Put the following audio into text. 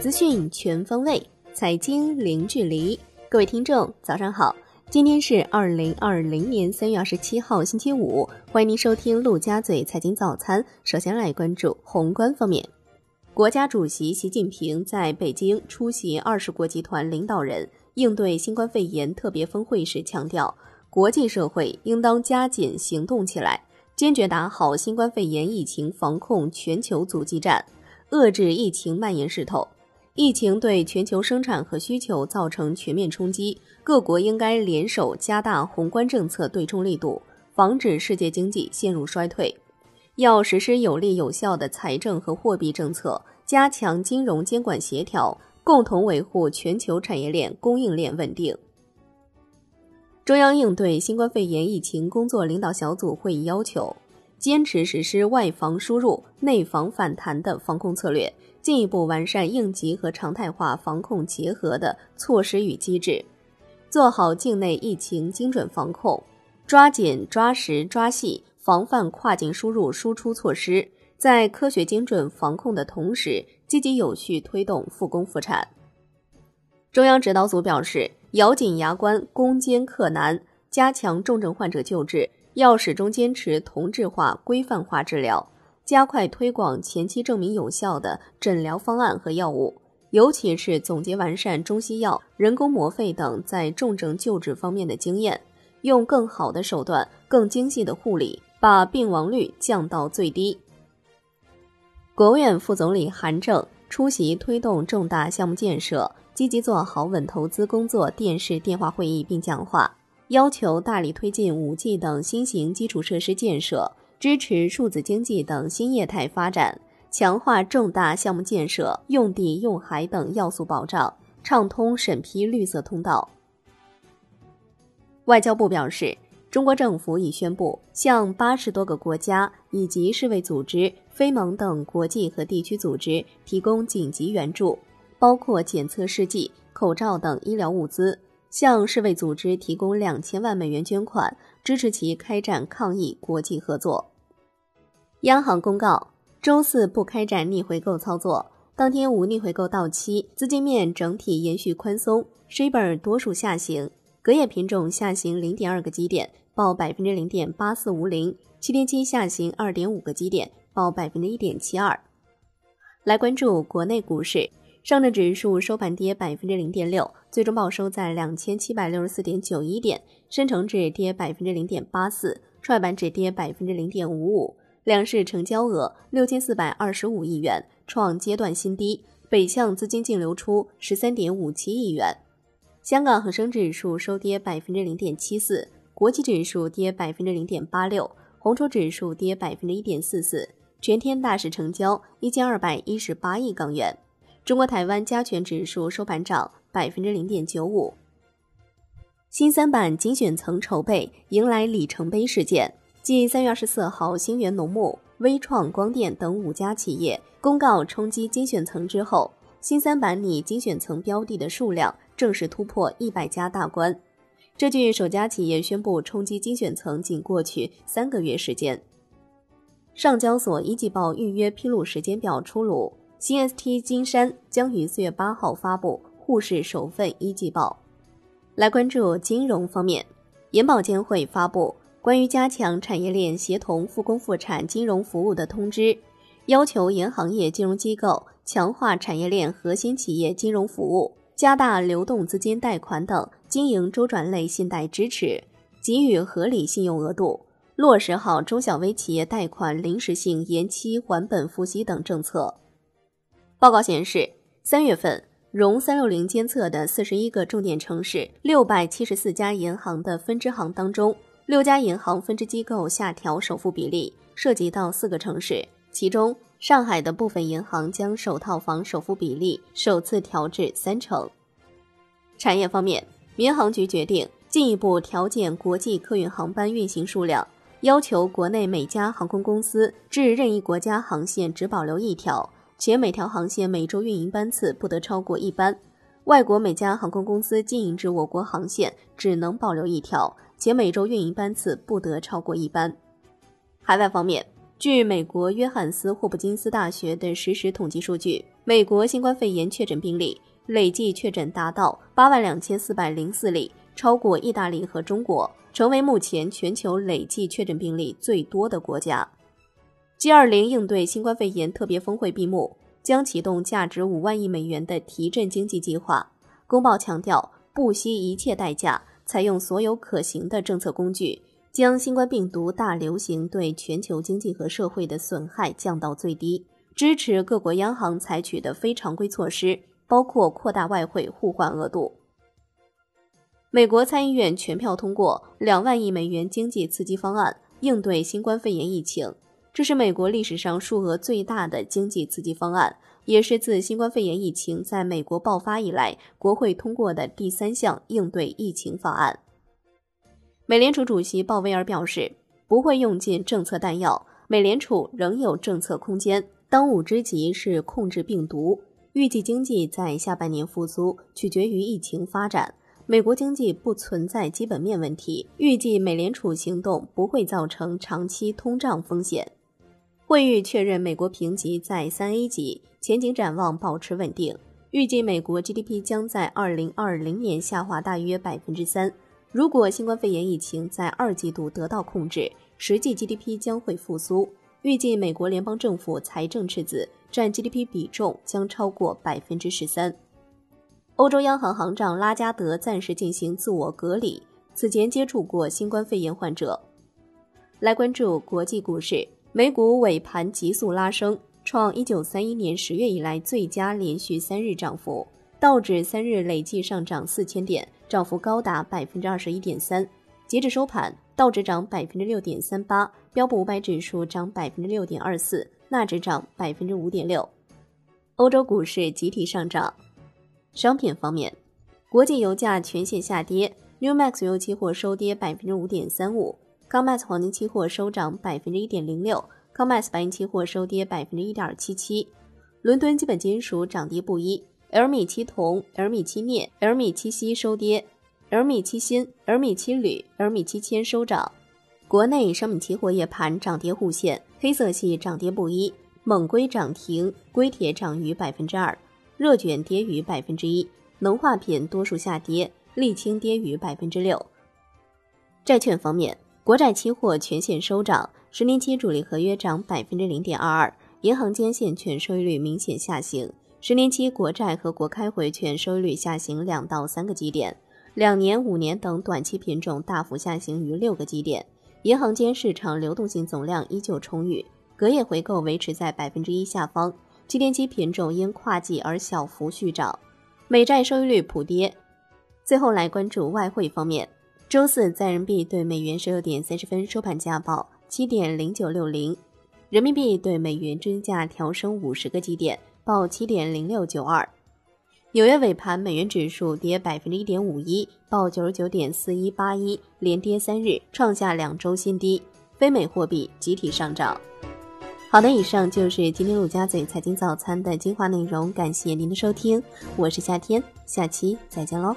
资讯全方位，财经零距离。各位听众，早上好！今天是二零二零年三月二十七号，星期五。欢迎您收听陆家嘴财经早餐。首先来关注宏观方面，国家主席习近平在北京出席二十国集团领导人应对新冠肺炎特别峰会时强调，国际社会应当加紧行动起来，坚决打好新冠肺炎疫情防控全球阻击战，遏制疫情蔓延势头。疫情对全球生产和需求造成全面冲击，各国应该联手加大宏观政策对冲力度，防止世界经济陷入衰退。要实施有力有效的财政和货币政策，加强金融监管协调，共同维护全球产业链供应链稳定。中央应对新冠肺炎疫情工作领导小组会议要求，坚持实施外防输入、内防反弹的防控策略。进一步完善应急和常态化防控结合的措施与机制，做好境内疫情精准防控，抓紧抓实抓细防范跨境输入输出措施，在科学精准防控的同时，积极有序推动复工复产。中央指导组表示，咬紧牙关攻坚克难，加强重症患者救治，要始终坚持同质化、规范化治疗。加快推广前期证明有效的诊疗方案和药物，尤其是总结完善中西药、人工膜肺等在重症救治方面的经验，用更好的手段、更精细的护理，把病亡率降到最低。国务院副总理韩正出席推动重大项目建设、积极做好稳投资工作电视电话会议并讲话，要求大力推进五 G 等新型基础设施建设。支持数字经济等新业态发展，强化重大项目建设用地用海等要素保障，畅通审批绿色通道。外交部表示，中国政府已宣布向八十多个国家以及世卫组织、非盟等国际和地区组织提供紧急援助，包括检测试剂、口罩等医疗物资，向世卫组织提供两千万美元捐款，支持其开展抗疫国际合作。央行公告，周四不开展逆回购操作，当天无逆回购到期，资金面整体延续宽松，shibor 多数下行，隔夜品种下行零点二个基点，报百分之零点八四五零，七天期下行二点五个基点，报百分之一点七二。来关注国内股市，上证指数收盘跌百分之零点六，最终报收在两千七百六十四点九一点，深成指跌百分之零点八四，创业板指跌百分之零点五五。两市成交额六千四百二十五亿元，创阶段新低。北向资金净流出十三点五七亿元。香港恒生指数收跌百分之零点七四，国际指数跌百分之零点八六，红筹指数跌百分之一点四四。全天大市成交一千二百一十八亿港元。中国台湾加权指数收盘涨百分之零点九五。新三板精选层筹备迎来里程碑事件。继三月二十四号，星源农牧、微创光电等五家企业公告冲击精选层之后，新三板拟精选层标的的数量正式突破一百家大关。这距首家企业宣布冲击精选层仅过去三个月时间。上交所一季报预约披露时间表出炉，新 ST 金山将于四月八号发布沪市首份一季报。来关注金融方面，银保监会发布。关于加强产业链协同复工复产金融服务的通知，要求银行业金融机构强化产业链核心企业金融服务，加大流动资金贷款等经营周转类信贷支持，给予合理信用额度，落实好中小微企业贷款临时性延期还本付息等政策。报告显示，三月份融三六零监测的四十一个重点城市六百七十四家银行的分支行当中。六家银行分支机构下调首付比例，涉及到四个城市，其中上海的部分银行将首套房首付比例首次调至三成。产业方面，民航局决定进一步调减国际客运航班运行数量，要求国内每家航空公司至任意国家航线只保留一条，且每条航线每周运营班次不得超过一班；外国每家航空公司经营至我国航线只能保留一条。且每周运营班次不得超过一班。海外方面，据美国约翰斯霍普金斯大学的实时统计数据，美。国新冠肺炎确诊病例累计确诊达到八万两千四百零四例，超过意大利和中国，成为目前全球累计确诊病例最多的国家。G20 应对新冠肺炎特别峰会闭幕，将启动价值五万亿美元的提振经济计划。公报强调，不惜一切代价，采用所有可行的政策工具，将新冠病毒大流行对全球经济和社会的损害降到最低。支持各国央行采取的非常规措施，包括扩大外汇互换额度。美国参议院全票通过两万亿美元经济刺激方案，应对新冠肺炎疫情。这是美国历史上数额最大的经济刺激方案，也是自新冠肺炎疫情在美国爆发以来，国会通过的第三项应对疫情法案。美联储主席鲍威尔表示，不会用尽政策弹药，美联储仍有政策空间。当务之急是控制病毒。预计经济在下半年复苏取决于疫情发展。美国经济不存在基本面问题，预计美联储行动不会造成长期通胀风险。会议确认美国评级在三 A 级，前景展望保持稳定。预计美国 GDP 将在二零二零年下滑大约百分之三。如果新冠肺炎疫情在二季度得到控制，实际 GDP 将会复苏。预计美国联邦政府财政赤字占 GDP 比重将超过百分之十三。欧洲央行行长拉加德暂时进行自我隔离，此前接触过新冠肺炎患者。来关注国际股市，美股尾盘急速拉升，创一九三一年十月以来最佳连续三日涨幅，道指三日累计上涨四千点，涨幅高达百分之二十一点三。截至收盘。道指涨百分之六点三八，标普五百指数涨百分之六点二四，纳指涨百分之五点六。欧洲股市集体上涨。商品方面，国际油价全线下跌，New Max 油期货收跌百分之五点三五，COMEX 黄金期货收涨百分之一点零六，COMEX 白银期货收跌百分之一点七七。伦敦基本金属涨跌不一，L 米七铜、L 米七镍、L 米七锡收跌。而米七锌、而米七铝、而米七铅收涨。国内商品期货夜盘涨跌互现，黑色系涨跌不一，锰硅涨停，硅铁涨逾百分之二，热卷跌逾百分之一，能化品多数下跌，沥青跌逾百分之六。债券方面，国债期货全线收涨，十年期主力合约涨百分之零点二二，银行间现券收益率明显下行，十年期国债和国开回券收益率下行两到三个基点。两年、五年等短期品种大幅下行逾六个基点，银行间市场流动性总量依旧充裕，隔夜回购维持在百分之一下方。七天期品种因跨季而小幅续涨，美债收益率普跌。最后来关注外汇方面，周四在人民币对美元十六点三十分收盘价报七点零九六零，人民币对美元均价调升五十个基点，报七点零六九二。纽约尾盘，美元指数跌百分之一点五一，报九十九点四一八一，连跌三日，创下两周新低。非美货币集体上涨。好的，以上就是今天陆家嘴财经早餐的精华内容，感谢您的收听，我是夏天，下期再见喽。